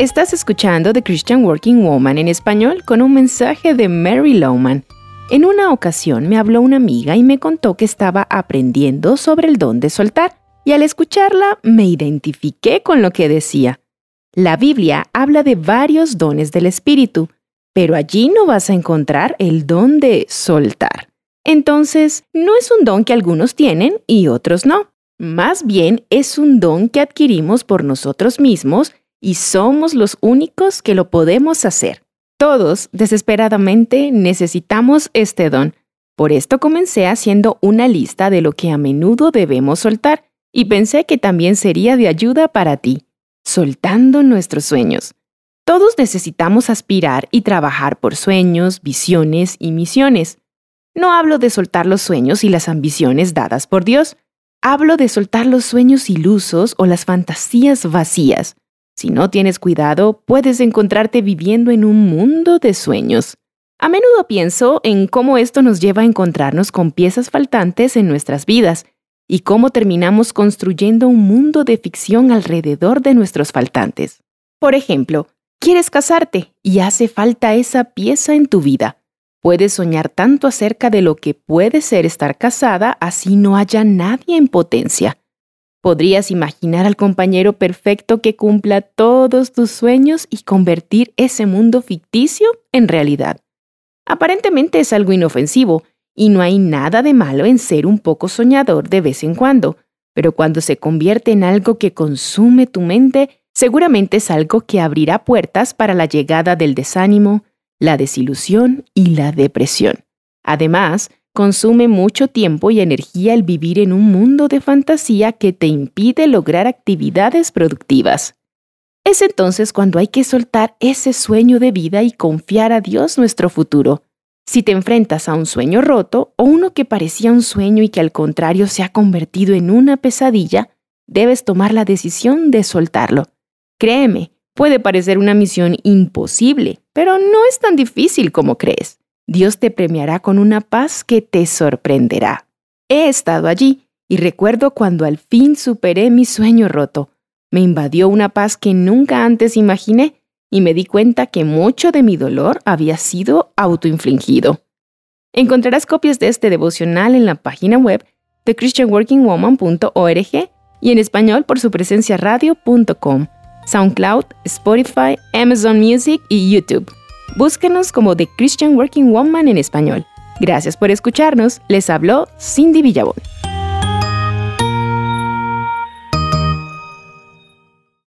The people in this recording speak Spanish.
Estás escuchando The Christian Working Woman en español con un mensaje de Mary Lowman. En una ocasión me habló una amiga y me contó que estaba aprendiendo sobre el don de soltar, y al escucharla me identifiqué con lo que decía. La Biblia habla de varios dones del Espíritu, pero allí no vas a encontrar el don de soltar. Entonces, no es un don que algunos tienen y otros no. Más bien es un don que adquirimos por nosotros mismos y somos los únicos que lo podemos hacer. Todos, desesperadamente, necesitamos este don. Por esto comencé haciendo una lista de lo que a menudo debemos soltar y pensé que también sería de ayuda para ti, soltando nuestros sueños. Todos necesitamos aspirar y trabajar por sueños, visiones y misiones. No hablo de soltar los sueños y las ambiciones dadas por Dios, hablo de soltar los sueños ilusos o las fantasías vacías. Si no tienes cuidado, puedes encontrarte viviendo en un mundo de sueños. A menudo pienso en cómo esto nos lleva a encontrarnos con piezas faltantes en nuestras vidas y cómo terminamos construyendo un mundo de ficción alrededor de nuestros faltantes. Por ejemplo, quieres casarte y hace falta esa pieza en tu vida. Puedes soñar tanto acerca de lo que puede ser estar casada así no haya nadie en potencia. Podrías imaginar al compañero perfecto que cumpla todos tus sueños y convertir ese mundo ficticio en realidad. Aparentemente es algo inofensivo y no hay nada de malo en ser un poco soñador de vez en cuando, pero cuando se convierte en algo que consume tu mente, seguramente es algo que abrirá puertas para la llegada del desánimo, la desilusión y la depresión. Además, consume mucho tiempo y energía el vivir en un mundo de fantasía que te impide lograr actividades productivas. Es entonces cuando hay que soltar ese sueño de vida y confiar a Dios nuestro futuro. Si te enfrentas a un sueño roto o uno que parecía un sueño y que al contrario se ha convertido en una pesadilla, debes tomar la decisión de soltarlo. Créeme, puede parecer una misión imposible, pero no es tan difícil como crees. Dios te premiará con una paz que te sorprenderá. He estado allí y recuerdo cuando al fin superé mi sueño roto. Me invadió una paz que nunca antes imaginé y me di cuenta que mucho de mi dolor había sido autoinfligido. Encontrarás copias de este devocional en la página web de christianworkingwoman.org y en español por su presencia radio.com. SoundCloud, Spotify, Amazon Music y YouTube. Búsquenos como The Christian Working Woman en español. Gracias por escucharnos. Les habló Cindy Villabón.